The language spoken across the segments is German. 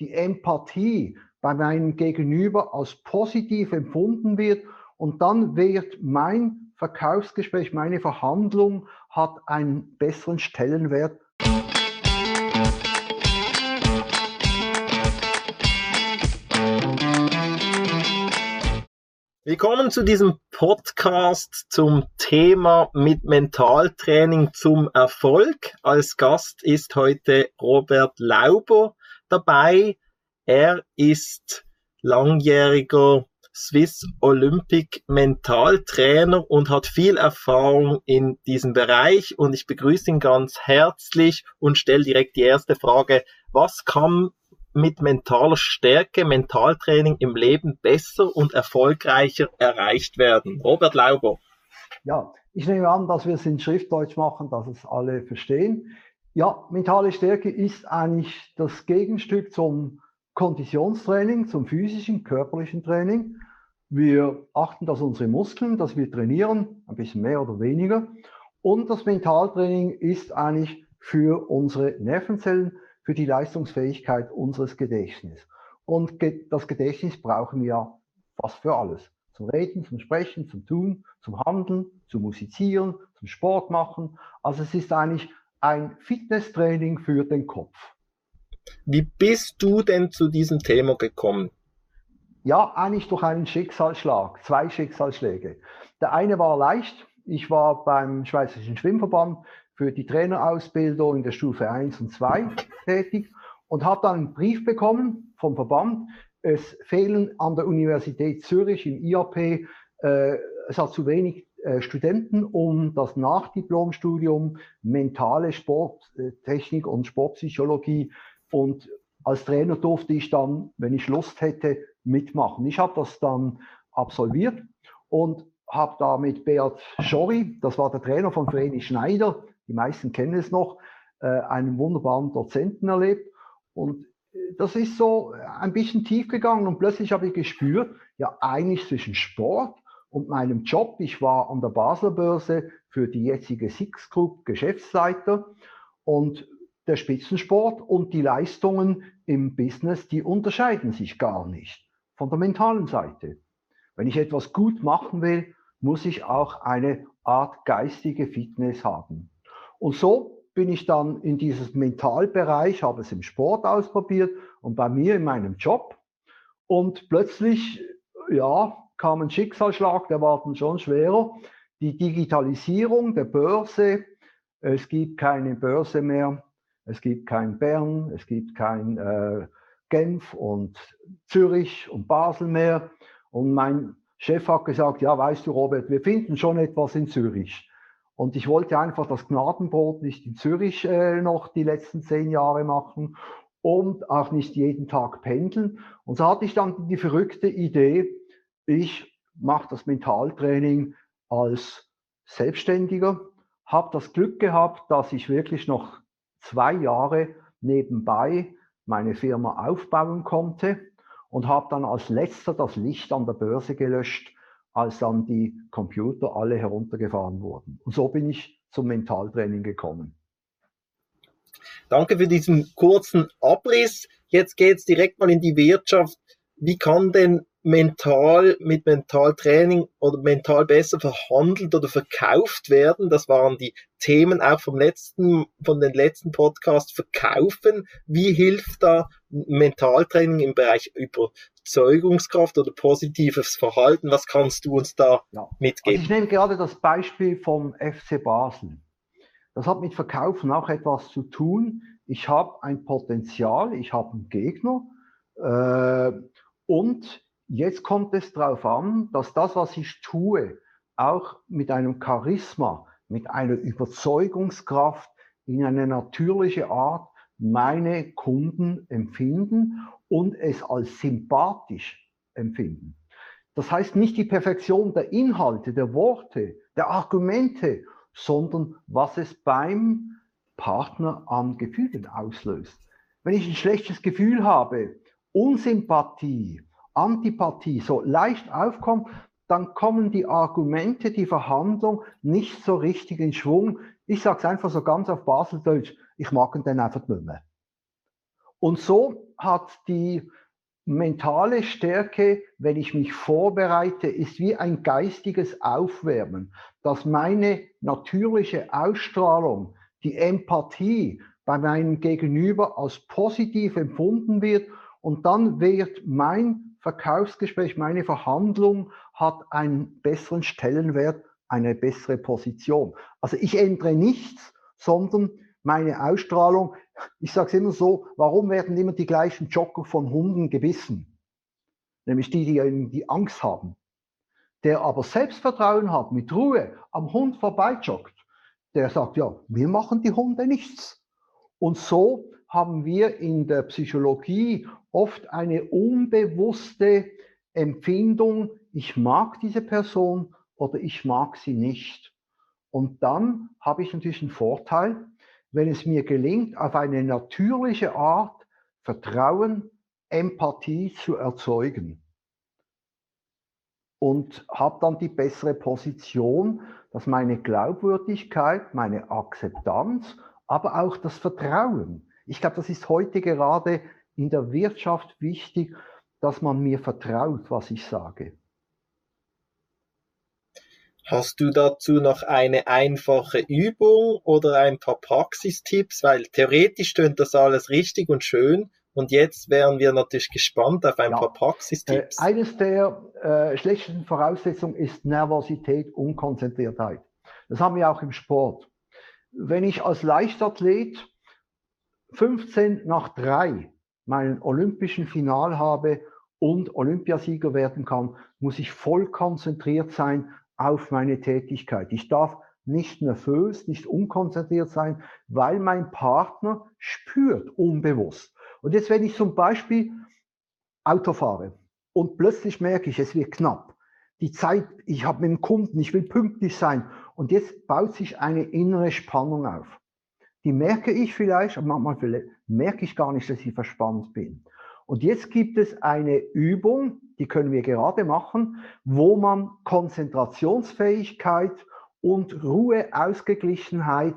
die Empathie bei meinem Gegenüber als positiv empfunden wird und dann wird mein Verkaufsgespräch, meine Verhandlung hat einen besseren Stellenwert. Willkommen zu diesem Podcast zum Thema mit Mentaltraining zum Erfolg. Als Gast ist heute Robert Lauber dabei. Er ist langjähriger Swiss Olympic Mentaltrainer und hat viel Erfahrung in diesem Bereich und ich begrüße ihn ganz herzlich und stelle direkt die erste Frage. Was kann mit mentaler Stärke, Mentaltraining im Leben besser und erfolgreicher erreicht werden? Robert Lauber. Ja, ich nehme an, dass wir es in Schriftdeutsch machen, dass es alle verstehen. Ja, mentale Stärke ist eigentlich das Gegenstück zum Konditionstraining, zum physischen, körperlichen Training. Wir achten, dass unsere Muskeln, dass wir trainieren, ein bisschen mehr oder weniger. Und das Mentaltraining ist eigentlich für unsere Nervenzellen, für die Leistungsfähigkeit unseres Gedächtnisses. Und das Gedächtnis brauchen wir ja fast für alles. Zum Reden, zum Sprechen, zum Tun, zum Handeln, zum Musizieren, zum Sport machen. Also es ist eigentlich ein Fitnesstraining für den Kopf. Wie bist du denn zu diesem Thema gekommen? Ja, eigentlich durch einen Schicksalsschlag, zwei Schicksalsschläge. Der eine war leicht. Ich war beim Schweizerischen Schwimmverband für die Trainerausbildung in der Stufe 1 und 2 tätig und habe dann einen Brief bekommen vom Verband. Es fehlen an der Universität Zürich im IAP, äh, es hat zu wenig Studenten, um das Nachdiplomstudium mentale Sporttechnik und Sportpsychologie und als Trainer durfte ich dann, wenn ich Lust hätte, mitmachen. Ich habe das dann absolviert und habe da mit Beat Schori, das war der Trainer von Vreni Schneider, die meisten kennen es noch, äh, einen wunderbaren Dozenten erlebt. Und äh, das ist so ein bisschen tief gegangen und plötzlich habe ich gespürt, ja eigentlich zwischen Sport und meinem Job, ich war an der Basler Börse für die jetzige Six Group Geschäftsleiter und der Spitzensport und die Leistungen im Business, die unterscheiden sich gar nicht von der mentalen Seite. Wenn ich etwas gut machen will, muss ich auch eine Art geistige Fitness haben. Und so bin ich dann in dieses Mentalbereich, habe es im Sport ausprobiert und bei mir in meinem Job. Und plötzlich, ja, kam ein Schicksalsschlag, der war dann schon schwerer. Die Digitalisierung der Börse, es gibt keine Börse mehr es gibt kein Bern, es gibt kein äh, Genf und Zürich und Basel mehr. Und mein Chef hat gesagt, ja, weißt du, Robert, wir finden schon etwas in Zürich. Und ich wollte einfach das Gnadenbrot nicht in Zürich äh, noch die letzten zehn Jahre machen und auch nicht jeden Tag pendeln. Und so hatte ich dann die verrückte Idee, ich mache das Mentaltraining als Selbstständiger, habe das Glück gehabt, dass ich wirklich noch zwei Jahre nebenbei meine Firma aufbauen konnte und habe dann als letzter das Licht an der Börse gelöscht, als dann die Computer alle heruntergefahren wurden. Und so bin ich zum Mentaltraining gekommen. Danke für diesen kurzen Abriss. Jetzt geht es direkt mal in die Wirtschaft. Wie kann denn mental mit Mentaltraining oder mental besser verhandelt oder verkauft werden. Das waren die Themen auch vom letzten, von den letzten Podcasts verkaufen. Wie hilft da Mentaltraining im Bereich Überzeugungskraft oder positives Verhalten? Was kannst du uns da ja. mitgeben? Also ich nehme gerade das Beispiel vom FC Basel. Das hat mit Verkaufen auch etwas zu tun. Ich habe ein Potenzial, ich habe einen Gegner äh, und Jetzt kommt es darauf an, dass das, was ich tue, auch mit einem Charisma, mit einer Überzeugungskraft in eine natürliche Art meine Kunden empfinden und es als sympathisch empfinden. Das heißt nicht die Perfektion der Inhalte, der Worte, der Argumente, sondern was es beim Partner an Gefühlen auslöst. Wenn ich ein schlechtes Gefühl habe, Unsympathie, Antipathie so leicht aufkommt, dann kommen die Argumente, die Verhandlung nicht so richtig in Schwung. Ich sage es einfach so ganz auf Baseldeutsch, ich mag ihn dann einfach nicht mehr. Und so hat die mentale Stärke, wenn ich mich vorbereite, ist wie ein geistiges Aufwärmen, dass meine natürliche Ausstrahlung, die Empathie bei meinem Gegenüber als positiv empfunden wird und dann wird mein Verkaufsgespräch, meine Verhandlung hat einen besseren Stellenwert, eine bessere Position. Also ich ändere nichts, sondern meine Ausstrahlung, ich sage es immer so, warum werden immer die gleichen Jogger von Hunden gebissen? Nämlich die, die, die Angst haben. Der aber Selbstvertrauen hat, mit Ruhe am Hund vorbeijoggt, der sagt, ja, wir machen die Hunde nichts. Und so haben wir in der Psychologie oft eine unbewusste Empfindung, ich mag diese Person oder ich mag sie nicht. Und dann habe ich natürlich einen Vorteil, wenn es mir gelingt, auf eine natürliche Art Vertrauen, Empathie zu erzeugen. Und habe dann die bessere Position, dass meine Glaubwürdigkeit, meine Akzeptanz, aber auch das Vertrauen. Ich glaube, das ist heute gerade in der Wirtschaft wichtig, dass man mir vertraut, was ich sage. Hast du dazu noch eine einfache Übung oder ein paar Praxistipps? Weil theoretisch stimmt das alles richtig und schön. Und jetzt wären wir natürlich gespannt auf ein ja. paar Praxistipps. Äh, eines der äh, schlechtesten Voraussetzungen ist Nervosität, Unkonzentriertheit. Das haben wir auch im Sport. Wenn ich als Leichtathlet 15 nach 3 meinen olympischen Final habe und Olympiasieger werden kann, muss ich voll konzentriert sein auf meine Tätigkeit. Ich darf nicht nervös, nicht unkonzentriert sein, weil mein Partner spürt unbewusst. Und jetzt, wenn ich zum Beispiel Auto fahre und plötzlich merke ich, es wird knapp, die Zeit, ich habe mit dem Kunden, ich will pünktlich sein und jetzt baut sich eine innere Spannung auf. Die merke ich vielleicht, manchmal merke ich gar nicht, dass ich verspannt bin. Und jetzt gibt es eine Übung, die können wir gerade machen, wo man Konzentrationsfähigkeit und Ruhe, Ausgeglichenheit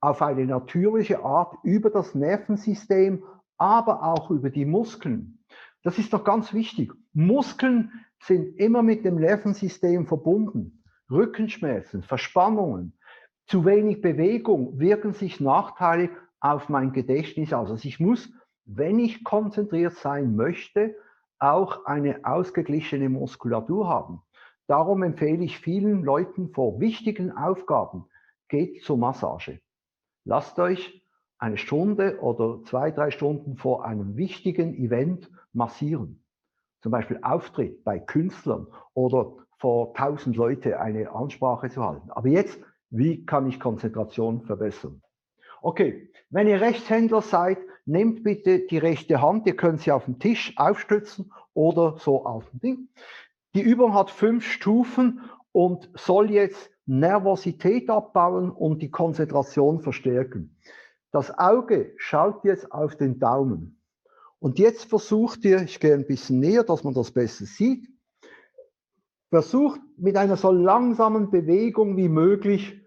auf eine natürliche Art über das Nervensystem, aber auch über die Muskeln. Das ist doch ganz wichtig. Muskeln sind immer mit dem Nervensystem verbunden. Rückenschmerzen, Verspannungen, zu wenig Bewegung wirken sich nachteilig auf mein Gedächtnis aus. Also ich muss, wenn ich konzentriert sein möchte, auch eine ausgeglichene Muskulatur haben. Darum empfehle ich vielen Leuten vor wichtigen Aufgaben, geht zur Massage. Lasst euch eine Stunde oder zwei, drei Stunden vor einem wichtigen Event massieren. Zum Beispiel Auftritt bei Künstlern oder vor tausend Leute eine Ansprache zu halten. Aber jetzt, wie kann ich Konzentration verbessern? Okay, wenn ihr Rechtshändler seid, nehmt bitte die rechte Hand, ihr könnt sie auf den Tisch aufstützen oder so auf dem Ding. Die Übung hat fünf Stufen und soll jetzt Nervosität abbauen und die Konzentration verstärken. Das Auge schaut jetzt auf den Daumen. Und jetzt versucht ihr, ich gehe ein bisschen näher, dass man das besser sieht, versucht mit einer so langsamen Bewegung wie möglich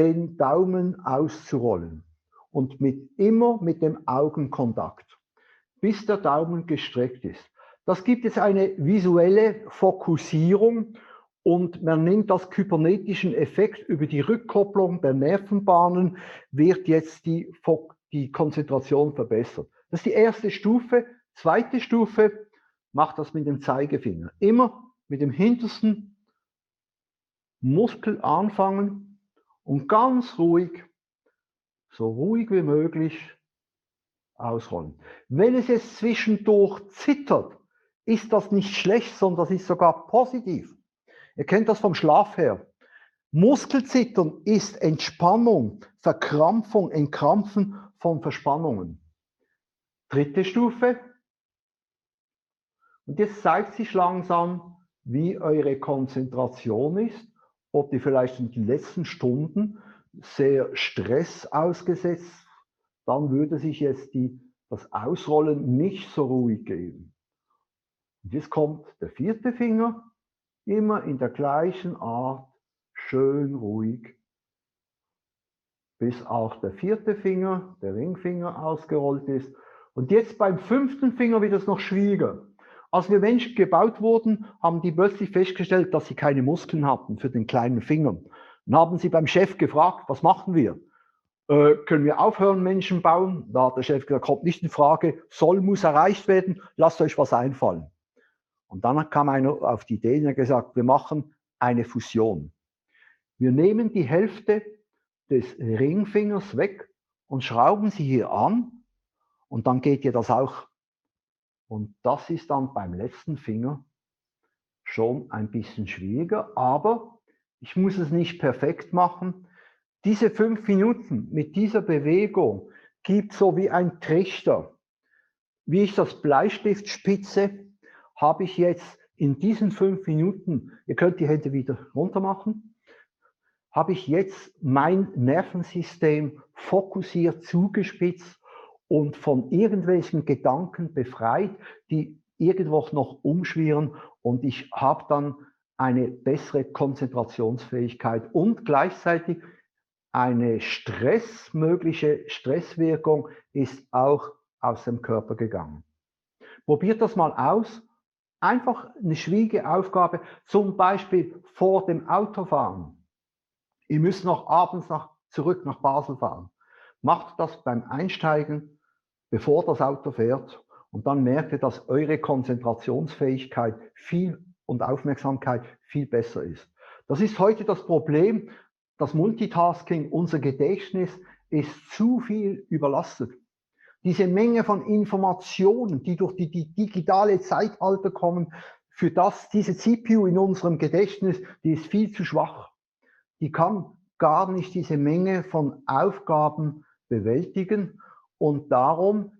den Daumen auszurollen und mit, immer mit dem Augenkontakt, bis der Daumen gestreckt ist. Das gibt es eine visuelle Fokussierung und man nimmt das kybernetischen Effekt über die Rückkopplung der Nervenbahnen, wird jetzt die, die Konzentration verbessert. Das ist die erste Stufe. Zweite Stufe, macht das mit dem Zeigefinger. Immer mit dem hintersten Muskel anfangen und ganz ruhig so ruhig wie möglich ausrollen. Wenn es jetzt zwischendurch zittert, ist das nicht schlecht, sondern das ist sogar positiv. Ihr kennt das vom Schlaf her. Muskelzittern ist Entspannung, Verkrampfung, Entkrampfen von Verspannungen. Dritte Stufe. Und jetzt zeigt sich langsam, wie eure Konzentration ist, ob die vielleicht in den letzten Stunden sehr Stress ausgesetzt, dann würde sich jetzt die, das Ausrollen nicht so ruhig geben. Und jetzt kommt der vierte Finger, immer in der gleichen Art, schön ruhig, bis auch der vierte Finger, der Ringfinger, ausgerollt ist. Und jetzt beim fünften Finger wird es noch schwieriger. Als wir Menschen gebaut wurden, haben die plötzlich festgestellt, dass sie keine Muskeln hatten für den kleinen Finger. Dann haben sie beim Chef gefragt, was machen wir? Äh, können wir aufhören, Menschen bauen? Da hat der Chef gesagt, kommt nicht in Frage, soll, muss erreicht werden, lasst euch was einfallen. Und dann kam einer auf die Idee und hat gesagt, wir machen eine Fusion. Wir nehmen die Hälfte des Ringfingers weg und schrauben sie hier an und dann geht ihr das auch. Und das ist dann beim letzten Finger schon ein bisschen schwieriger, aber ich muss es nicht perfekt machen. Diese fünf Minuten mit dieser Bewegung gibt so wie ein Trichter. Wie ich das Bleistift spitze, habe ich jetzt in diesen fünf Minuten, ihr könnt die Hände wieder runter machen, habe ich jetzt mein Nervensystem fokussiert, zugespitzt und von irgendwelchen Gedanken befreit, die irgendwo noch umschwirren und ich habe dann eine bessere Konzentrationsfähigkeit und gleichzeitig eine Stress, mögliche Stresswirkung ist auch aus dem Körper gegangen. Probiert das mal aus Einfach eine schwierige Aufgabe, zum Beispiel vor dem Autofahren. Ihr müsst noch abends nach, zurück nach Basel fahren. Macht das beim Einsteigen, bevor das Auto fährt und dann merkt ihr, dass eure Konzentrationsfähigkeit viel und Aufmerksamkeit viel besser ist. Das ist heute das Problem, das Multitasking, unser Gedächtnis ist zu viel überlastet diese Menge von Informationen, die durch die, die digitale Zeitalter kommen, für das diese CPU in unserem Gedächtnis, die ist viel zu schwach. Die kann gar nicht diese Menge von Aufgaben bewältigen und darum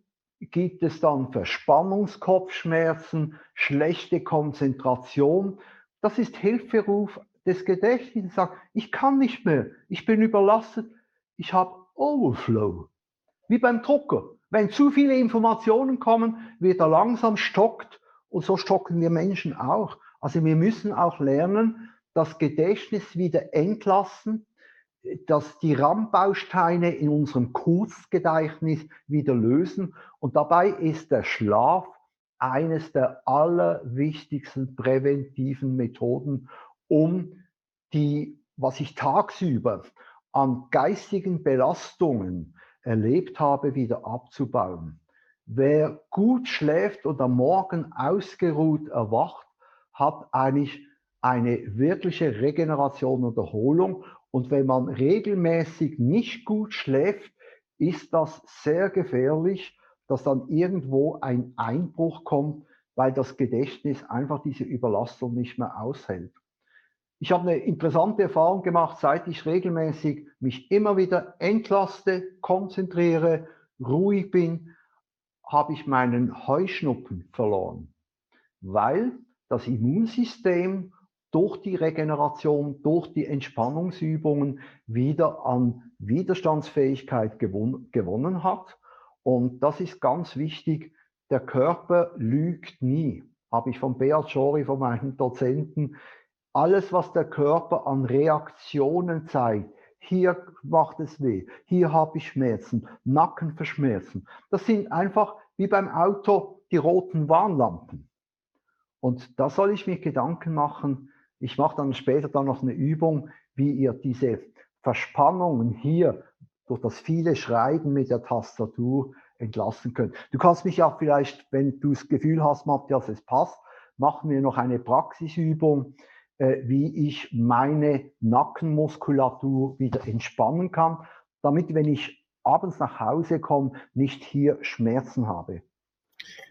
gibt es dann Verspannungskopfschmerzen, schlechte Konzentration. Das ist Hilferuf des Gedächtnisses. Sagt, ich kann nicht mehr, ich bin überlastet, ich habe Overflow. Wie beim Drucker. Wenn zu viele Informationen kommen, wird er langsam stockt und so stocken wir Menschen auch. Also wir müssen auch lernen, das Gedächtnis wieder entlassen, dass die RAM-Bausteine in unserem Kurzgedächtnis wieder lösen. Und dabei ist der Schlaf eines der allerwichtigsten präventiven Methoden, um die, was ich tagsüber an geistigen Belastungen erlebt habe, wieder abzubauen. Wer gut schläft und am Morgen ausgeruht erwacht, hat eigentlich eine wirkliche Regeneration und Erholung. Und wenn man regelmäßig nicht gut schläft, ist das sehr gefährlich, dass dann irgendwo ein Einbruch kommt, weil das Gedächtnis einfach diese Überlastung nicht mehr aushält. Ich habe eine interessante Erfahrung gemacht, seit ich regelmäßig mich immer wieder entlaste, konzentriere, ruhig bin, habe ich meinen Heuschnuppen verloren, weil das Immunsystem durch die Regeneration, durch die Entspannungsübungen wieder an Widerstandsfähigkeit gewon gewonnen hat. Und das ist ganz wichtig. Der Körper lügt nie. Habe ich von Beat Schori, von meinem Dozenten, alles, was der Körper an Reaktionen zeigt, hier macht es weh, hier habe ich Schmerzen, Nackenverschmerzen. Das sind einfach wie beim Auto die roten Warnlampen. Und da soll ich mir Gedanken machen. Ich mache dann später dann noch eine Übung, wie ihr diese Verspannungen hier durch das viele Schreiben mit der Tastatur entlassen könnt. Du kannst mich ja vielleicht, wenn du das Gefühl hast, Matthias, es passt, machen wir noch eine Praxisübung, äh, wie ich meine Nackenmuskulatur wieder entspannen kann, damit, wenn ich abends nach Hause komme, nicht hier Schmerzen habe.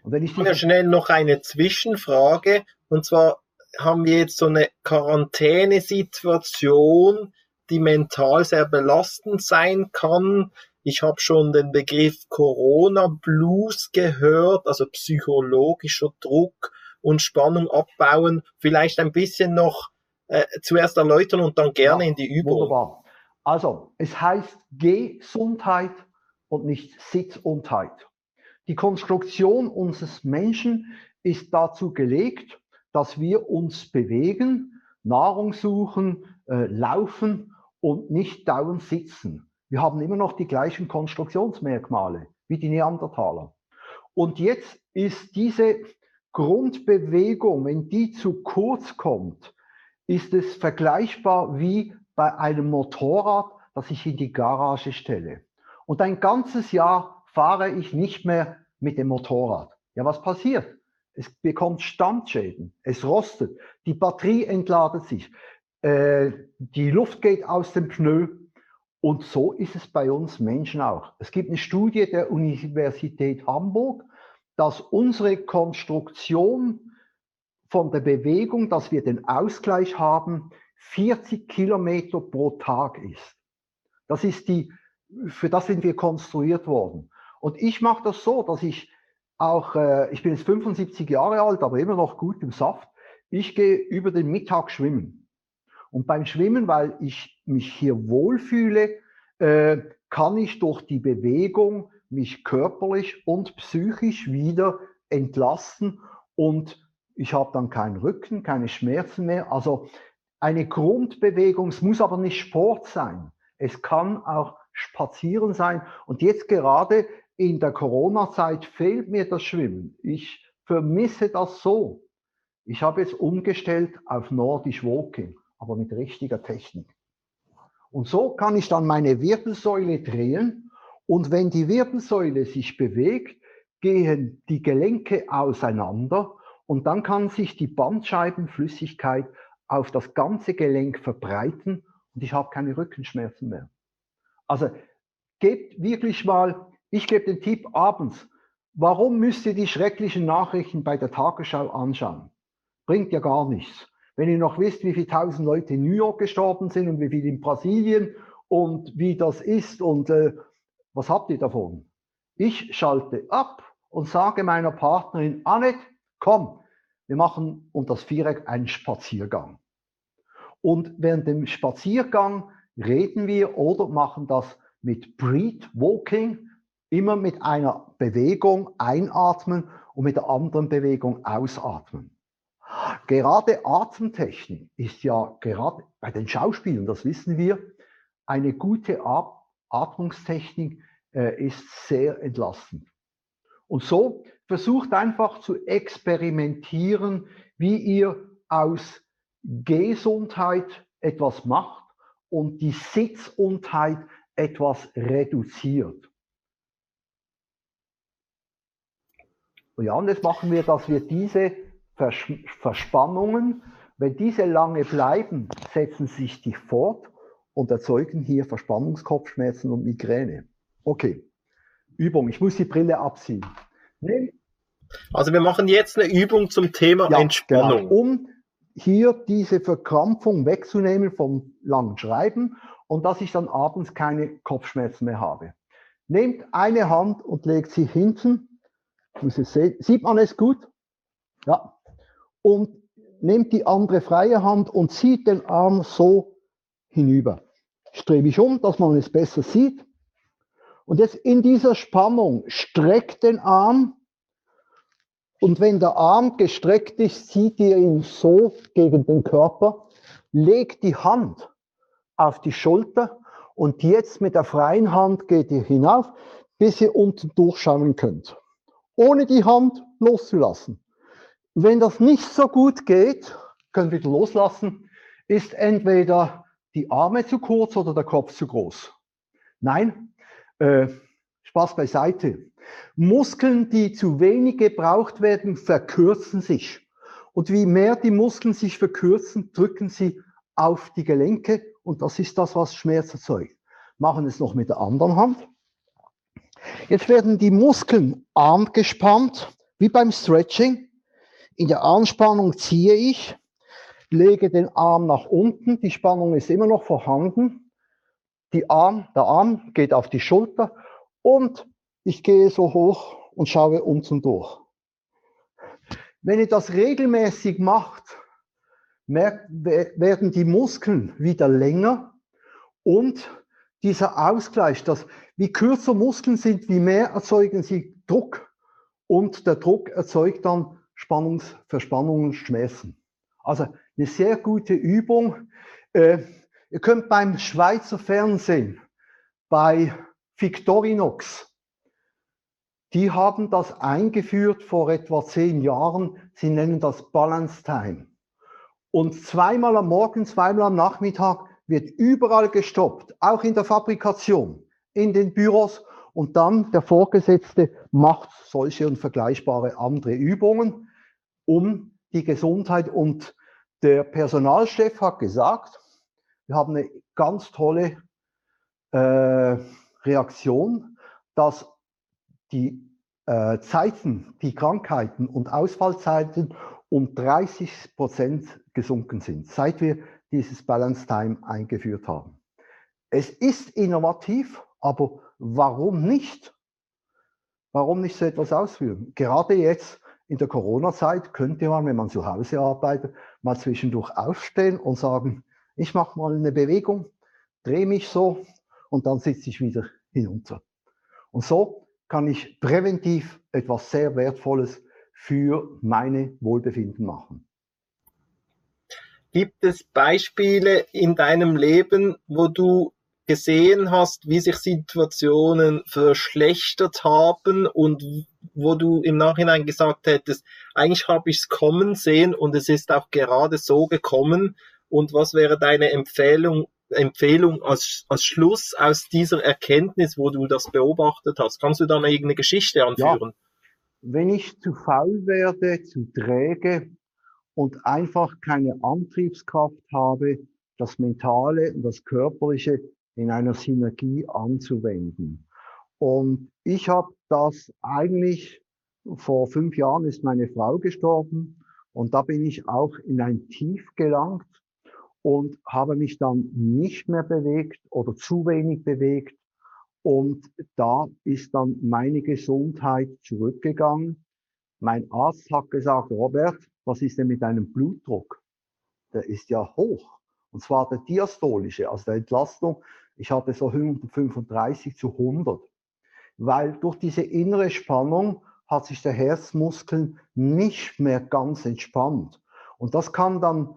Und wenn ich ja, schnell noch eine Zwischenfrage. Und zwar haben wir jetzt so eine Quarantänesituation, die mental sehr belastend sein kann. Ich habe schon den Begriff Corona Blues gehört, also psychologischer Druck und Spannung abbauen. Vielleicht ein bisschen noch äh, zuerst erläutern und dann gerne ja, in die Übung. Wunderbar. Also, es heißt Gesundheit und nicht Sitzundheit. Die Konstruktion unseres Menschen ist dazu gelegt, dass wir uns bewegen, Nahrung suchen, äh, laufen und nicht dauernd sitzen. Wir haben immer noch die gleichen Konstruktionsmerkmale wie die Neandertaler. Und jetzt ist diese Grundbewegung, wenn die zu kurz kommt, ist es vergleichbar wie bei einem Motorrad, das ich in die Garage stelle. Und ein ganzes Jahr fahre ich nicht mehr mit dem Motorrad. Ja, was passiert? Es bekommt Standschäden, es rostet, die Batterie entladet sich, äh, die Luft geht aus dem Pneu. Und so ist es bei uns Menschen auch. Es gibt eine Studie der Universität Hamburg, dass unsere Konstruktion von der Bewegung, dass wir den Ausgleich haben, 40 Kilometer pro Tag ist. Das ist die, für das sind wir konstruiert worden. Und ich mache das so, dass ich auch, äh, ich bin jetzt 75 Jahre alt, aber immer noch gut im Saft. Ich gehe über den Mittag schwimmen. Und beim Schwimmen, weil ich mich hier wohlfühle, äh, kann ich durch die Bewegung mich körperlich und psychisch wieder entlasten und ich habe dann keinen Rücken, keine Schmerzen mehr. Also eine Grundbewegung, es muss aber nicht Sport sein. Es kann auch Spazieren sein. Und jetzt gerade in der Corona-Zeit fehlt mir das Schwimmen. Ich vermisse das so. Ich habe jetzt umgestellt auf Nordisch Walking, aber mit richtiger Technik. Und so kann ich dann meine Wirbelsäule drehen und wenn die Wirbelsäule sich bewegt, gehen die Gelenke auseinander und dann kann sich die Bandscheibenflüssigkeit auf das ganze Gelenk verbreiten und ich habe keine Rückenschmerzen mehr. Also gebt wirklich mal, ich gebe den Tipp abends, warum müsst ihr die schrecklichen Nachrichten bei der Tagesschau anschauen? Bringt ja gar nichts. Wenn ihr noch wisst, wie viele tausend Leute in New York gestorben sind und wie viele in Brasilien und wie das ist und äh, was habt ihr davon? Ich schalte ab und sage meiner Partnerin, Annette, komm, wir machen um das Viereck einen Spaziergang. Und während dem Spaziergang reden wir oder machen das mit Breed Walking, immer mit einer Bewegung einatmen und mit der anderen Bewegung ausatmen. Gerade Atemtechnik ist ja gerade bei den Schauspielern, das wissen wir, eine gute Atmungstechnik äh, ist sehr entlastend. Und so versucht einfach zu experimentieren, wie ihr aus Gesundheit etwas macht und die Sitzundheit etwas reduziert. Ja, und jetzt machen wir, dass wir diese Vers Verspannungen, wenn diese lange bleiben, setzen sich die fort und erzeugen hier Verspannungskopfschmerzen und Migräne. Okay, Übung. Ich muss die Brille abziehen. Nee. Also wir machen jetzt eine Übung zum Thema ja, Entspannung. Genau, um hier diese Verkrampfung wegzunehmen vom langen Schreiben und dass ich dann abends keine Kopfschmerzen mehr habe. Nehmt eine Hand und legt sie hinten. Sieht man es gut? Ja. Und nehmt die andere freie Hand und zieht den Arm so hinüber. Strebe ich um, dass man es besser sieht. Und jetzt in dieser Spannung streckt den Arm und wenn der Arm gestreckt ist, zieht ihr ihn so gegen den Körper, legt die Hand auf die Schulter und jetzt mit der freien Hand geht ihr hinauf, bis ihr unten durchschauen könnt. Ohne die Hand loszulassen. Wenn das nicht so gut geht, könnt ihr wieder loslassen, ist entweder die Arme zu kurz oder der Kopf zu groß. Nein, äh, Spaß beiseite. Muskeln, die zu wenig gebraucht werden, verkürzen sich. Und wie mehr die Muskeln sich verkürzen, drücken sie auf die Gelenke und das ist das, was Schmerz erzeugt. Machen es noch mit der anderen Hand. Jetzt werden die Muskeln arm gespannt, wie beim Stretching. In der Anspannung ziehe ich, lege den Arm nach unten, die Spannung ist immer noch vorhanden. Die Arm, der Arm geht auf die Schulter und ich gehe so hoch und schaue unten durch. Wenn ihr das regelmäßig macht, werden die Muskeln wieder länger und dieser Ausgleich, dass wie kürzer Muskeln sind, wie mehr erzeugen sie Druck und der Druck erzeugt dann Spannungs Verspannungen, Schmerzen. Also eine sehr gute Übung. Äh, ihr könnt beim Schweizer Fernsehen bei Victorinox Die haben das eingeführt vor etwa zehn Jahren. Sie nennen das Balance Time. Und zweimal am Morgen, zweimal am Nachmittag wird überall gestoppt, auch in der Fabrikation, in den Büros. Und dann der Vorgesetzte macht solche und vergleichbare andere Übungen, um die Gesundheit. Und der Personalchef hat gesagt, wir haben eine ganz tolle äh, Reaktion, dass die äh, Zeiten, die Krankheiten und Ausfallzeiten um 30 Prozent gesunken sind, seit wir dieses Balance Time eingeführt haben. Es ist innovativ, aber warum nicht? Warum nicht so etwas ausführen? Gerade jetzt in der Corona-Zeit könnte man, wenn man zu Hause arbeitet, mal zwischendurch aufstehen und sagen, ich mache mal eine Bewegung, drehe mich so und dann sitze ich wieder hinunter. Und so kann ich präventiv etwas sehr Wertvolles für meine Wohlbefinden machen. Gibt es Beispiele in deinem Leben, wo du gesehen hast, wie sich Situationen verschlechtert haben und wo du im Nachhinein gesagt hättest, eigentlich habe ich es kommen sehen und es ist auch gerade so gekommen. Und was wäre deine Empfehlung, Empfehlung als, als Schluss aus dieser Erkenntnis, wo du das beobachtet hast? Kannst du da eine irgendeine Geschichte anführen? Ja. Wenn ich zu faul werde, zu träge und einfach keine Antriebskraft habe, das Mentale und das Körperliche in einer Synergie anzuwenden. Und ich habe das eigentlich, vor fünf Jahren ist meine Frau gestorben und da bin ich auch in ein Tief gelangt und habe mich dann nicht mehr bewegt oder zu wenig bewegt. Und da ist dann meine Gesundheit zurückgegangen. Mein Arzt hat gesagt, Robert, was ist denn mit deinem Blutdruck? Der ist ja hoch. Und zwar der diastolische, also der Entlastung. Ich hatte so 135 zu 100. Weil durch diese innere Spannung hat sich der Herzmuskel nicht mehr ganz entspannt. Und das kann dann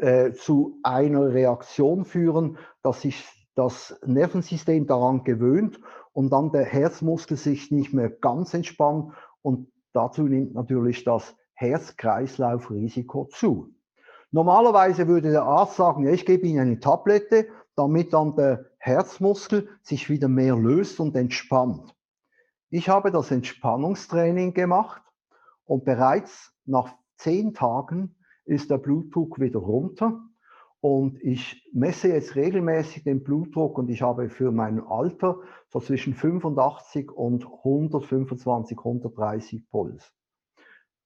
äh, zu einer Reaktion führen, dass sich das Nervensystem daran gewöhnt und dann der Herzmuskel sich nicht mehr ganz entspannt und dazu nimmt natürlich das Herz-Kreislauf-Risiko zu. Normalerweise würde der Arzt sagen, ja, ich gebe Ihnen eine Tablette, damit dann der Herzmuskel sich wieder mehr löst und entspannt. Ich habe das Entspannungstraining gemacht und bereits nach zehn Tagen ist der Blutdruck wieder runter. Und ich messe jetzt regelmäßig den Blutdruck und ich habe für mein Alter so zwischen 85 und 125, 130 Puls.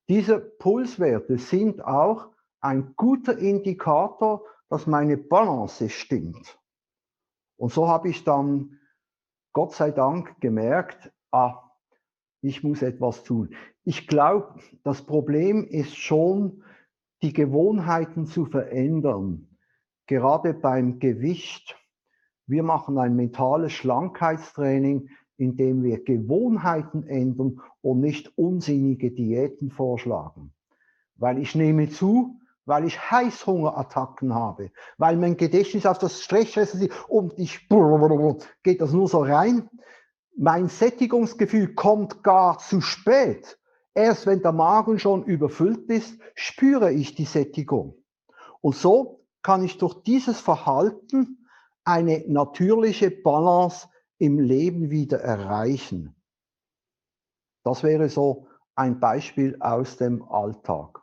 Diese Pulswerte sind auch ein guter Indikator, dass meine Balance stimmt. Und so habe ich dann Gott sei Dank gemerkt, ah, ich muss etwas tun. Ich glaube, das Problem ist schon, die Gewohnheiten zu verändern, gerade beim Gewicht. Wir machen ein mentales Schlankheitstraining, in dem wir Gewohnheiten ändern und nicht unsinnige Diäten vorschlagen. Weil ich nehme zu, weil ich Heißhungerattacken habe, weil mein Gedächtnis auf das Stressessen ist und ich geht das nur so rein. Mein Sättigungsgefühl kommt gar zu spät. Erst wenn der Magen schon überfüllt ist, spüre ich die Sättigung. Und so kann ich durch dieses Verhalten eine natürliche Balance im Leben wieder erreichen. Das wäre so ein Beispiel aus dem Alltag.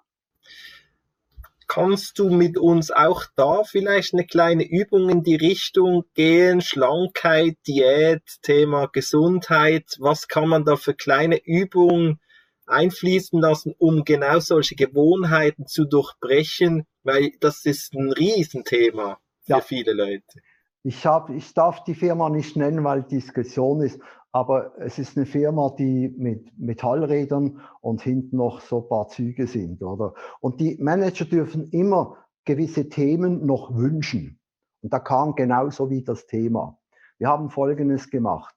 Kannst du mit uns auch da vielleicht eine kleine Übung in die Richtung gehen? Schlankheit, Diät, Thema Gesundheit. Was kann man da für kleine Übungen einfließen lassen, um genau solche Gewohnheiten zu durchbrechen, weil das ist ein Riesenthema für ja. viele Leute. Ich, hab, ich darf die Firma nicht nennen, weil Diskussion ist, aber es ist eine Firma, die mit Metallrädern und hinten noch so ein paar Züge sind, oder? Und die Manager dürfen immer gewisse Themen noch wünschen. Und da kam genauso wie das Thema. Wir haben Folgendes gemacht.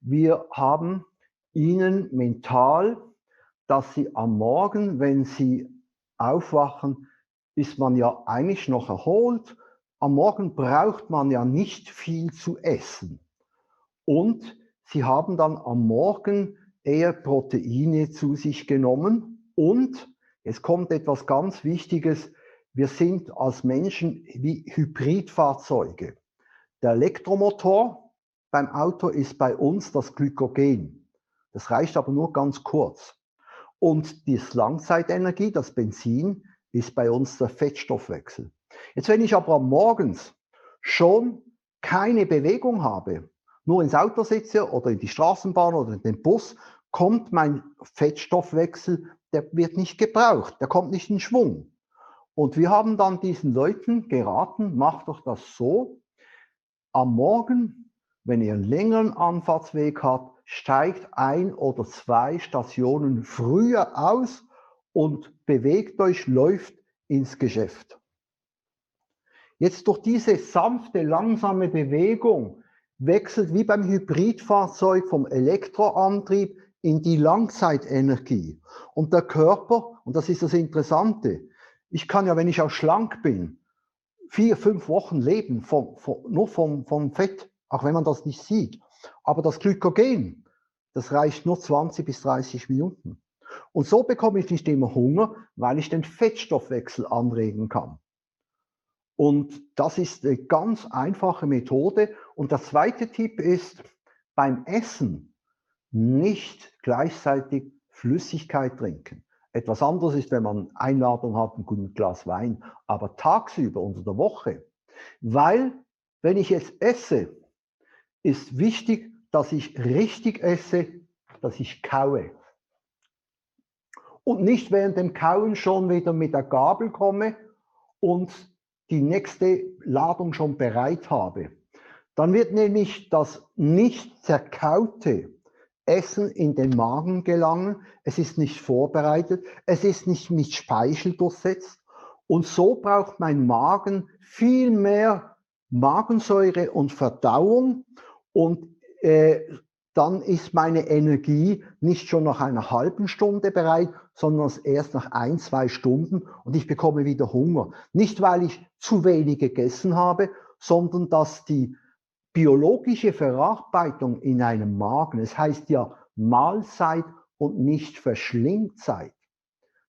Wir haben ihnen mental dass sie am Morgen, wenn sie aufwachen, ist man ja eigentlich noch erholt. Am Morgen braucht man ja nicht viel zu essen. Und sie haben dann am Morgen eher Proteine zu sich genommen und es kommt etwas ganz Wichtiges. Wir sind als Menschen wie Hybridfahrzeuge. Der Elektromotor beim Auto ist bei uns das Glykogen. Das reicht aber nur ganz kurz. Und die Langzeitenergie, das Benzin, ist bei uns der Fettstoffwechsel. Jetzt, wenn ich aber morgens schon keine Bewegung habe, nur ins Auto sitze oder in die Straßenbahn oder in den Bus, kommt mein Fettstoffwechsel, der wird nicht gebraucht, der kommt nicht in Schwung. Und wir haben dann diesen Leuten geraten, macht doch das so, am Morgen, wenn ihr einen längeren Anfahrtsweg habt, steigt ein oder zwei Stationen früher aus und bewegt euch, läuft ins Geschäft. Jetzt durch diese sanfte, langsame Bewegung wechselt wie beim Hybridfahrzeug vom Elektroantrieb in die Langzeitenergie. Und der Körper, und das ist das Interessante, ich kann ja, wenn ich auch schlank bin, vier, fünf Wochen leben, vom, vom, nur vom, vom Fett, auch wenn man das nicht sieht. Aber das Glykogen, das reicht nur 20 bis 30 Minuten. Und so bekomme ich nicht immer Hunger, weil ich den Fettstoffwechsel anregen kann. Und das ist eine ganz einfache Methode. Und der zweite Tipp ist, beim Essen nicht gleichzeitig Flüssigkeit trinken. Etwas anderes ist, wenn man Einladung hat, ein gutes Glas Wein, aber tagsüber unter der Woche. Weil, wenn ich jetzt esse, ist wichtig, dass ich richtig esse, dass ich kaue. Und nicht während dem Kauen schon wieder mit der Gabel komme und die nächste Ladung schon bereit habe. Dann wird nämlich das nicht zerkaute Essen in den Magen gelangen. Es ist nicht vorbereitet. Es ist nicht mit Speichel durchsetzt. Und so braucht mein Magen viel mehr Magensäure und Verdauung. Und äh, dann ist meine Energie nicht schon nach einer halben Stunde bereit, sondern erst nach ein, zwei Stunden und ich bekomme wieder Hunger. Nicht, weil ich zu wenig gegessen habe, sondern dass die biologische Verarbeitung in einem Magen, es heißt ja Mahlzeit und nicht Verschlingzeit.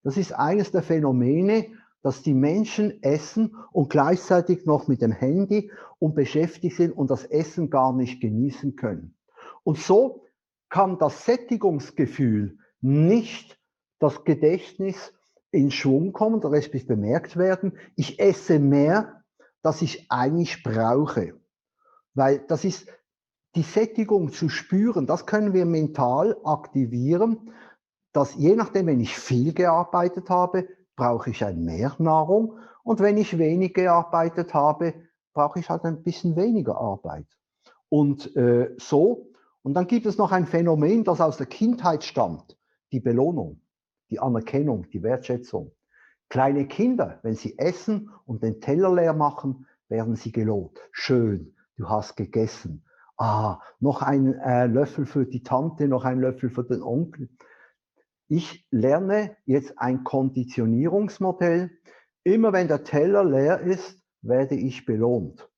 Das ist eines der Phänomene, dass die Menschen essen und gleichzeitig noch mit dem Handy und beschäftigt sind und das Essen gar nicht genießen können. Und so kann das Sättigungsgefühl nicht das Gedächtnis in Schwung kommen, Rest bemerkt werden. Ich esse mehr, das ich eigentlich brauche. Weil das ist die Sättigung zu spüren, das können wir mental aktivieren, dass je nachdem, wenn ich viel gearbeitet habe, brauche ich ein mehr Nahrung und wenn ich wenig gearbeitet habe, brauche ich halt ein bisschen weniger Arbeit. Und äh, so, und dann gibt es noch ein Phänomen, das aus der Kindheit stammt, die Belohnung, die Anerkennung, die Wertschätzung. Kleine Kinder, wenn sie essen und den Teller leer machen, werden sie gelobt. Schön, du hast gegessen. Ah, noch ein äh, Löffel für die Tante, noch ein Löffel für den Onkel. Ich lerne jetzt ein Konditionierungsmodell. Immer wenn der Teller leer ist, werde ich belohnt.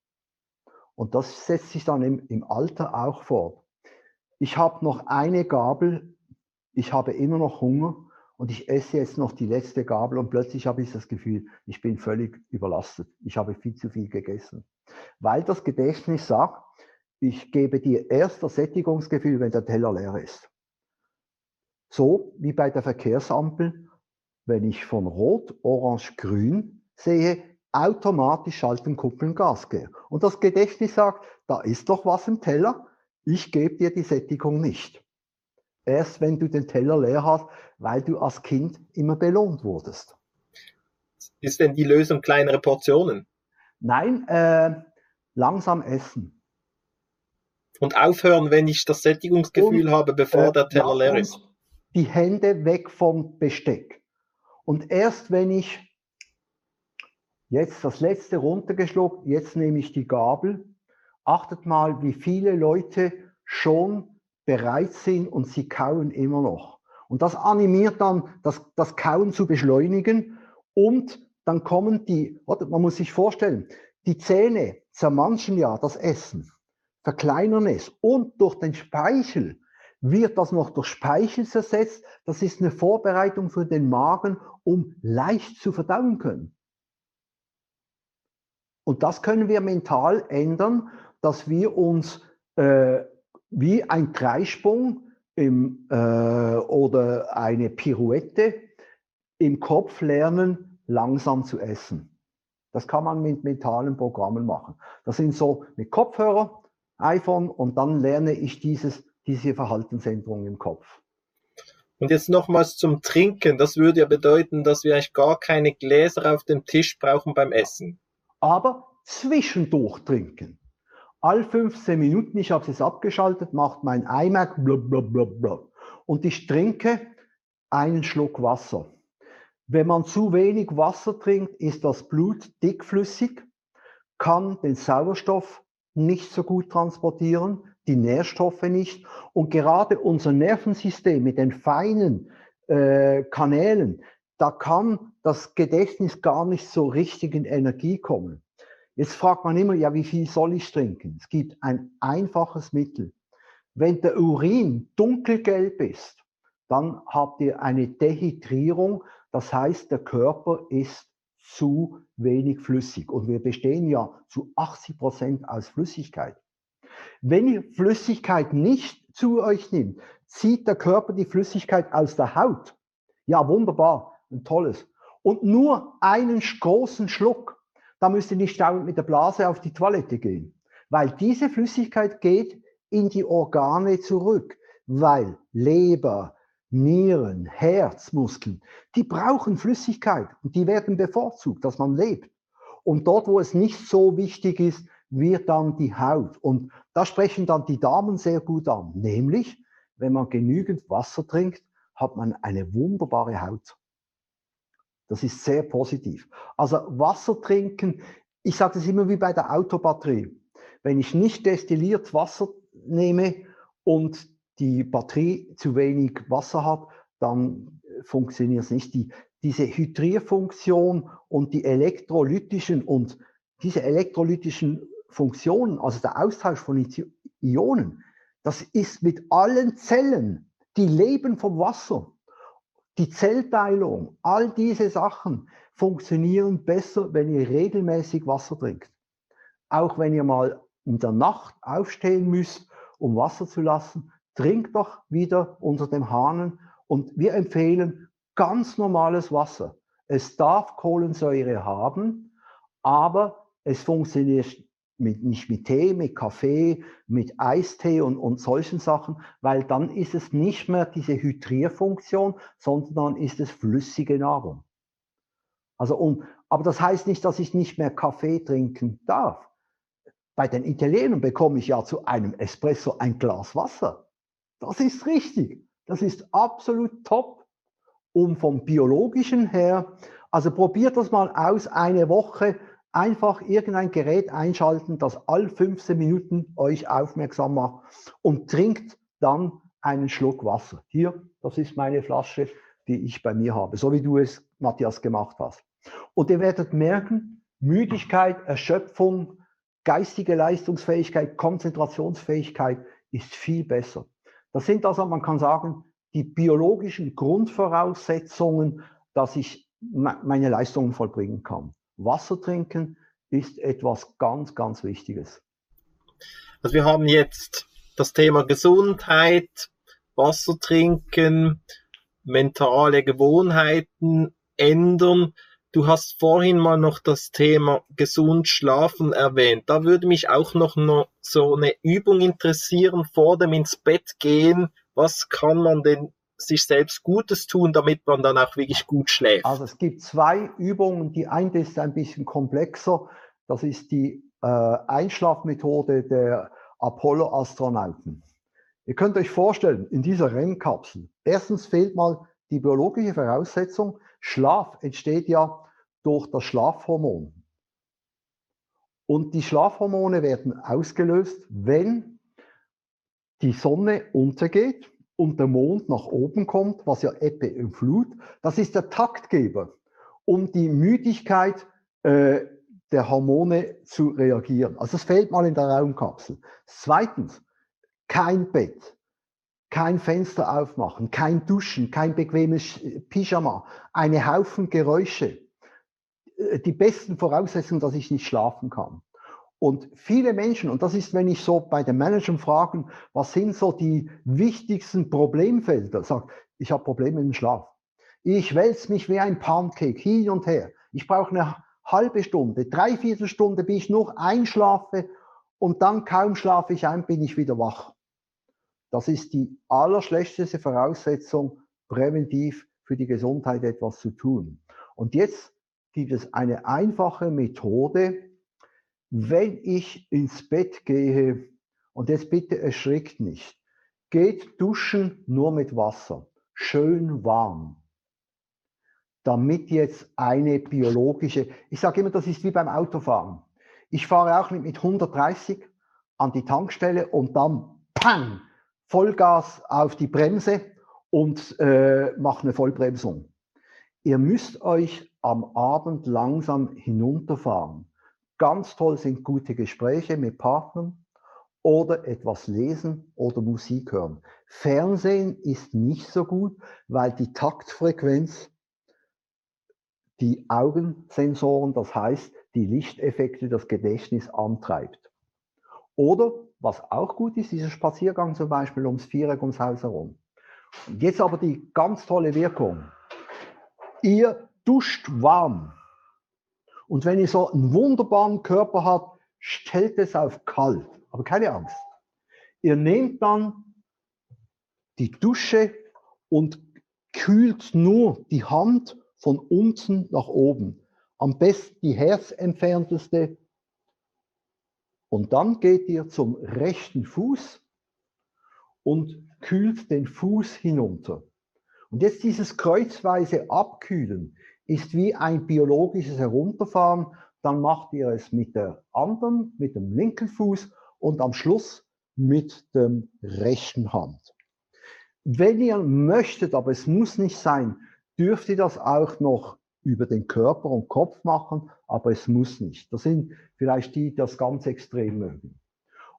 Und das setzt sich dann im, im Alter auch fort. Ich habe noch eine Gabel, ich habe immer noch Hunger und ich esse jetzt noch die letzte Gabel und plötzlich habe ich das Gefühl, ich bin völlig überlastet. Ich habe viel zu viel gegessen. Weil das Gedächtnis sagt, ich gebe dir erst das Sättigungsgefühl, wenn der Teller leer ist. So wie bei der Verkehrsampel, wenn ich von Rot, Orange, Grün sehe, automatisch schalten Kuppeln Gas gehe. Und das Gedächtnis sagt, da ist doch was im Teller, ich gebe dir die Sättigung nicht. Erst wenn du den Teller leer hast, weil du als Kind immer belohnt wurdest. Ist denn die Lösung kleinere Portionen? Nein, äh, langsam essen. Und aufhören, wenn ich das Sättigungsgefühl und, habe, bevor äh, der Teller leer ist. Die Hände weg vom Besteck. Und erst wenn ich jetzt das letzte runtergeschluckt, jetzt nehme ich die Gabel. Achtet mal, wie viele Leute schon bereit sind und sie kauen immer noch. Und das animiert dann, das, das Kauen zu beschleunigen und dann kommen die, man muss sich vorstellen, die Zähne zermanschen ja das Essen, verkleinern es und durch den Speichel wird das noch durch Speichel zersetzt. Das ist eine Vorbereitung für den Magen, um leicht zu verdauen können. Und das können wir mental ändern, dass wir uns äh, wie ein Dreisprung im, äh, oder eine Pirouette im Kopf lernen, langsam zu essen. Das kann man mit mentalen Programmen machen. Das sind so mit Kopfhörer, iPhone und dann lerne ich dieses, diese Verhaltensänderung im Kopf. Und jetzt nochmals zum Trinken. Das würde ja bedeuten, dass wir eigentlich gar keine Gläser auf dem Tisch brauchen beim Essen. Aber zwischendurch trinken. All 15 Minuten, ich habe es abgeschaltet, macht mein iMac blablabla. Und ich trinke einen Schluck Wasser. Wenn man zu wenig Wasser trinkt, ist das Blut dickflüssig, kann den Sauerstoff nicht so gut transportieren, die Nährstoffe nicht. Und gerade unser Nervensystem mit den feinen äh, Kanälen, da kann das Gedächtnis gar nicht so richtig in Energie kommen. Jetzt fragt man immer, ja, wie viel soll ich trinken? Es gibt ein einfaches Mittel. Wenn der Urin dunkelgelb ist, dann habt ihr eine Dehydrierung. Das heißt, der Körper ist zu wenig flüssig. Und wir bestehen ja zu 80 Prozent aus Flüssigkeit. Wenn ihr Flüssigkeit nicht zu euch nimmt, zieht der Körper die Flüssigkeit aus der Haut. Ja, wunderbar, ein tolles. Und nur einen großen Schluck da müsst ihr nicht dauernd mit der Blase auf die Toilette gehen, weil diese Flüssigkeit geht in die Organe zurück, weil Leber, Nieren, Herzmuskeln, die brauchen Flüssigkeit und die werden bevorzugt, dass man lebt. Und dort, wo es nicht so wichtig ist, wird dann die Haut. Und da sprechen dann die Damen sehr gut an, nämlich, wenn man genügend Wasser trinkt, hat man eine wunderbare Haut. Das ist sehr positiv. Also Wasser trinken, ich sage das immer wie bei der Autobatterie. Wenn ich nicht destilliert Wasser nehme und die Batterie zu wenig Wasser hat, dann funktioniert es nicht. Die, diese Hydrierfunktion und die elektrolytischen und diese elektrolytischen Funktionen, also der Austausch von Ionen, das ist mit allen Zellen, die leben vom Wasser die Zellteilung, all diese Sachen funktionieren besser, wenn ihr regelmäßig Wasser trinkt. Auch wenn ihr mal in der Nacht aufstehen müsst, um Wasser zu lassen, trinkt doch wieder unter dem Hahnen und wir empfehlen ganz normales Wasser. Es darf Kohlensäure haben, aber es funktioniert mit, nicht mit Tee, mit Kaffee, mit Eistee und, und solchen Sachen, weil dann ist es nicht mehr diese Hydrierfunktion, sondern dann ist es flüssige Nahrung. Also und, aber das heißt nicht, dass ich nicht mehr Kaffee trinken darf. Bei den Italienern bekomme ich ja zu einem Espresso ein Glas Wasser. Das ist richtig. Das ist absolut top. Und vom biologischen her, also probiert das mal aus, eine Woche einfach irgendein Gerät einschalten, das all 15 Minuten euch aufmerksam macht und trinkt dann einen Schluck Wasser. Hier, das ist meine Flasche, die ich bei mir habe, so wie du es, Matthias, gemacht hast. Und ihr werdet merken, Müdigkeit, Erschöpfung, geistige Leistungsfähigkeit, Konzentrationsfähigkeit ist viel besser. Das sind also, man kann sagen, die biologischen Grundvoraussetzungen, dass ich meine Leistungen vollbringen kann. Wasser trinken ist etwas ganz, ganz Wichtiges. Also wir haben jetzt das Thema Gesundheit, Wasser trinken, mentale Gewohnheiten ändern. Du hast vorhin mal noch das Thema gesund schlafen erwähnt. Da würde mich auch noch so eine Übung interessieren vor dem ins Bett gehen. Was kann man denn sich selbst Gutes tun, damit man dann auch wirklich gut schläft? Also es gibt zwei Übungen. Die eine ist ein bisschen komplexer. Das ist die äh, Einschlafmethode der Apollo-Astronauten. Ihr könnt euch vorstellen, in dieser REM-Kapsel, erstens fehlt mal die biologische Voraussetzung. Schlaf entsteht ja durch das Schlafhormon. Und die Schlafhormone werden ausgelöst, wenn die Sonne untergeht und der Mond nach oben kommt, was ja Ebbe und Flut, das ist der Taktgeber, um die Müdigkeit äh, der Hormone zu reagieren. Also es fehlt mal in der Raumkapsel. Zweitens, kein Bett. kein Fenster aufmachen, kein Duschen, kein bequemes Pyjama, eine Haufen Geräusche. Äh, die besten Voraussetzungen, dass ich nicht schlafen kann. Und viele Menschen, und das ist, wenn ich so bei den Managern fragen, was sind so die wichtigsten Problemfelder, sagt, ich habe Probleme im Schlaf. Ich wälze mich wie ein Pancake hin und her. Ich brauche eine halbe Stunde, dreiviertel Stunde, bis ich noch einschlafe und dann kaum schlafe ich ein, bin ich wieder wach. Das ist die allerschlechteste Voraussetzung, präventiv für die Gesundheit etwas zu tun. Und jetzt gibt es eine einfache Methode, wenn ich ins Bett gehe, und jetzt bitte erschrickt nicht, geht duschen nur mit Wasser, schön warm, damit jetzt eine biologische, ich sage immer, das ist wie beim Autofahren. Ich fahre auch mit, mit 130 an die Tankstelle und dann pang, Vollgas auf die Bremse und äh, macht eine Vollbremsung. Ihr müsst euch am Abend langsam hinunterfahren. Ganz toll sind gute Gespräche mit Partnern oder etwas lesen oder Musik hören. Fernsehen ist nicht so gut, weil die Taktfrequenz die Augensensoren, das heißt die Lichteffekte, das Gedächtnis antreibt. Oder was auch gut ist, dieser Spaziergang zum Beispiel ums Viereck ums Haus herum. Jetzt aber die ganz tolle Wirkung. Ihr duscht warm. Und wenn ihr so einen wunderbaren Körper habt, stellt es auf kalt. Aber keine Angst. Ihr nehmt dann die Dusche und kühlt nur die Hand von unten nach oben. Am besten die herzentfernteste und dann geht ihr zum rechten Fuß und kühlt den Fuß hinunter. Und jetzt dieses kreuzweise Abkühlen ist wie ein biologisches Herunterfahren. Dann macht ihr es mit der anderen, mit dem linken Fuß und am Schluss mit dem rechten Hand. Wenn ihr möchtet, aber es muss nicht sein, dürft ihr das auch noch über den Körper und Kopf machen, aber es muss nicht. Das sind vielleicht die, die das ganz extrem mögen.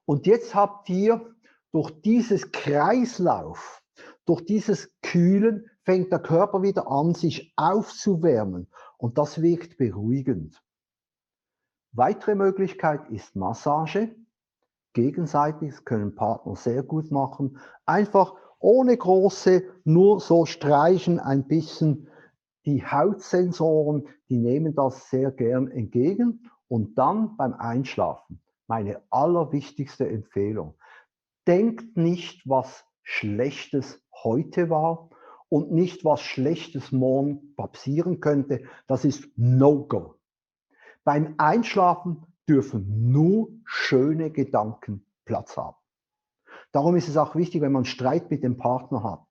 Und jetzt habt ihr durch dieses Kreislauf, durch dieses Kühlen, fängt der Körper wieder an, sich aufzuwärmen. Und das wirkt beruhigend. Weitere Möglichkeit ist Massage. Gegenseitig, das können Partner sehr gut machen. Einfach ohne große, nur so streichen ein bisschen die Hautsensoren, die nehmen das sehr gern entgegen und dann beim Einschlafen. Meine allerwichtigste Empfehlung. Denkt nicht, was Schlechtes heute war und nicht, was Schlechtes morgen passieren könnte. Das ist No-Go. Beim Einschlafen dürfen nur schöne Gedanken Platz haben. Darum ist es auch wichtig, wenn man Streit mit dem Partner hat,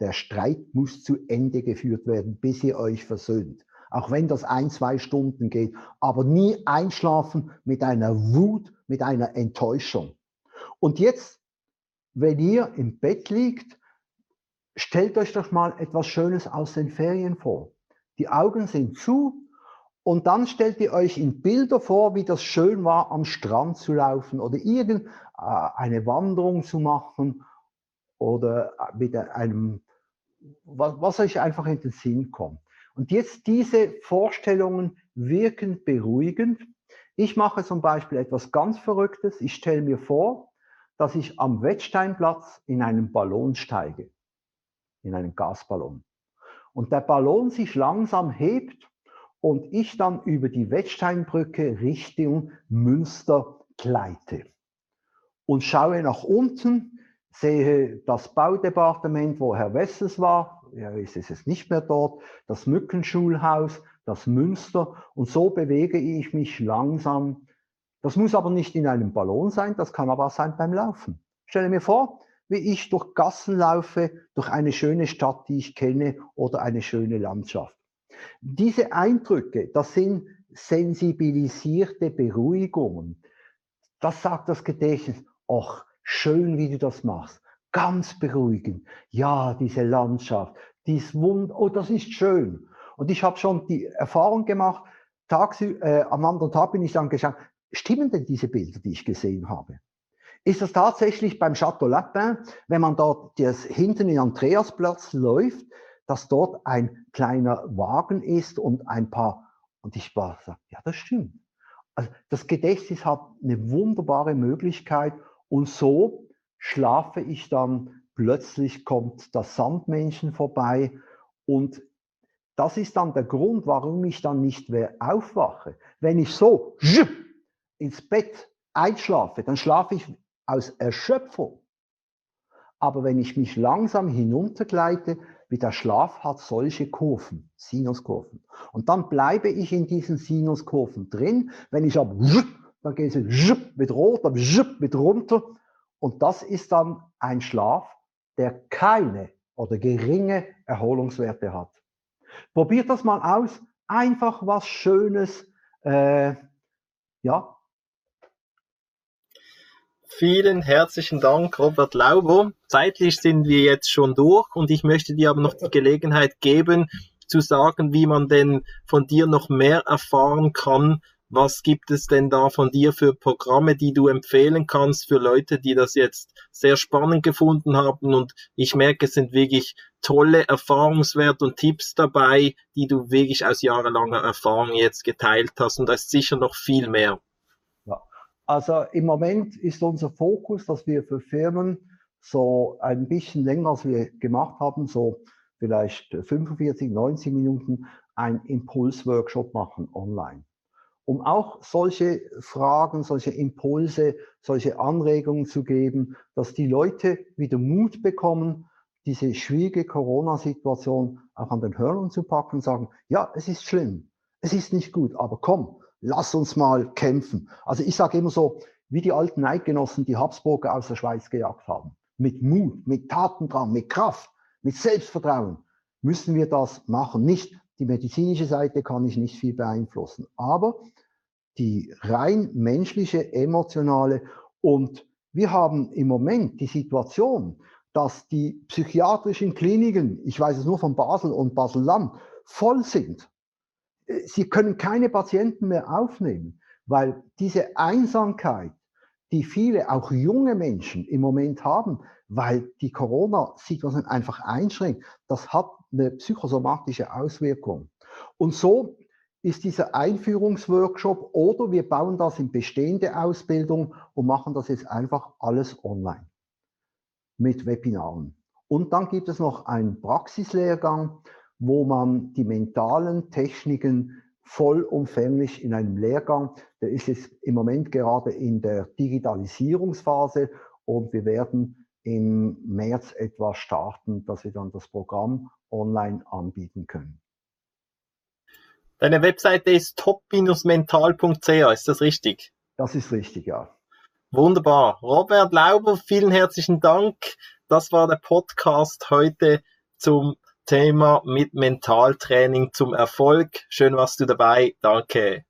der Streit muss zu Ende geführt werden, bis ihr euch versöhnt. Auch wenn das ein, zwei Stunden geht, aber nie einschlafen mit einer Wut, mit einer Enttäuschung. Und jetzt, wenn ihr im Bett liegt, stellt euch doch mal etwas Schönes aus den Ferien vor. Die Augen sind zu und dann stellt ihr euch in Bilder vor, wie das schön war, am Strand zu laufen oder irgendeine Wanderung zu machen oder mit einem was, was euch einfach in den Sinn kommt. Und jetzt diese Vorstellungen wirken beruhigend. Ich mache zum Beispiel etwas ganz Verrücktes. Ich stelle mir vor, dass ich am Wettsteinplatz in einen Ballon steige, in einen Gasballon. Und der Ballon sich langsam hebt und ich dann über die Wettsteinbrücke Richtung Münster gleite. Und schaue nach unten sehe das Baudepartement, wo Herr Wessels war, ja, ist es nicht mehr dort, das Mückenschulhaus, das Münster und so bewege ich mich langsam. Das muss aber nicht in einem Ballon sein, das kann aber auch sein beim Laufen. Stelle mir vor, wie ich durch Gassen laufe, durch eine schöne Stadt, die ich kenne oder eine schöne Landschaft. Diese Eindrücke, das sind sensibilisierte Beruhigungen. Das sagt das Gedächtnis. ach, Schön, wie du das machst. Ganz beruhigend. Ja, diese Landschaft, dies Wund, oh, das ist schön. Und ich habe schon die Erfahrung gemacht, tags, äh, am anderen Tag bin ich dann geschaut, stimmen denn diese Bilder, die ich gesehen habe? Ist es tatsächlich beim Chateau Lapin, wenn man dort das hinten in Andreasplatz läuft, dass dort ein kleiner Wagen ist und ein paar, und ich war, ja, das stimmt. Also das Gedächtnis hat eine wunderbare Möglichkeit und so schlafe ich dann, plötzlich kommt das Sandmännchen vorbei und das ist dann der Grund, warum ich dann nicht mehr aufwache. Wenn ich so ins Bett einschlafe, dann schlafe ich aus Erschöpfung. Aber wenn ich mich langsam hinuntergleite, wie der Schlaf hat solche Kurven, Sinuskurven. Und dann bleibe ich in diesen Sinuskurven drin. Wenn ich aber, dann geht es mit rot, dann mit runter. Und das ist dann ein Schlaf, der keine oder geringe Erholungswerte hat. Probiert das mal aus. Einfach was Schönes, äh, ja, Vielen herzlichen Dank, Robert Lauber. Zeitlich sind wir jetzt schon durch und ich möchte dir aber noch die Gelegenheit geben, zu sagen, wie man denn von dir noch mehr erfahren kann. Was gibt es denn da von dir für Programme, die du empfehlen kannst für Leute, die das jetzt sehr spannend gefunden haben? Und ich merke, es sind wirklich tolle Erfahrungswerte und Tipps dabei, die du wirklich aus jahrelanger Erfahrung jetzt geteilt hast. Und da ist sicher noch viel mehr. Also im Moment ist unser Fokus, dass wir für Firmen so ein bisschen länger, als wir gemacht haben, so vielleicht 45, 90 Minuten, ein Impulsworkshop machen online. Um auch solche Fragen, solche Impulse, solche Anregungen zu geben, dass die Leute wieder Mut bekommen, diese schwierige Corona-Situation auch an den Hörnern zu packen und sagen, ja, es ist schlimm, es ist nicht gut, aber komm, lass uns mal kämpfen. Also ich sage immer so, wie die alten Eidgenossen die Habsburger aus der Schweiz gejagt haben. Mit Mut, mit Tatendrang, mit Kraft, mit Selbstvertrauen müssen wir das machen. Nicht die medizinische Seite kann ich nicht viel beeinflussen, aber die rein menschliche, emotionale und wir haben im Moment die Situation, dass die psychiatrischen Kliniken, ich weiß es nur von Basel und Basel-Land, voll sind sie können keine Patienten mehr aufnehmen, weil diese Einsamkeit, die viele, auch junge Menschen im Moment haben, weil die Corona-Situation einfach einschränkt, das hat eine psychosomatische Auswirkung. Und so ist dieser Einführungsworkshop oder wir bauen das in bestehende Ausbildung und machen das jetzt einfach alles online mit Webinaren. Und dann gibt es noch einen Praxislehrgang, wo man die mentalen Techniken vollumfänglich in einem Lehrgang, der ist jetzt im Moment gerade in der Digitalisierungsphase und wir werden im März etwas starten, dass wir dann das Programm online anbieten können. Deine Webseite ist top-mental.ch, ist das richtig? Das ist richtig, ja. Wunderbar. Robert Lauber, vielen herzlichen Dank. Das war der Podcast heute zum Thema mit Mentaltraining zum Erfolg. Schön warst du dabei. Danke.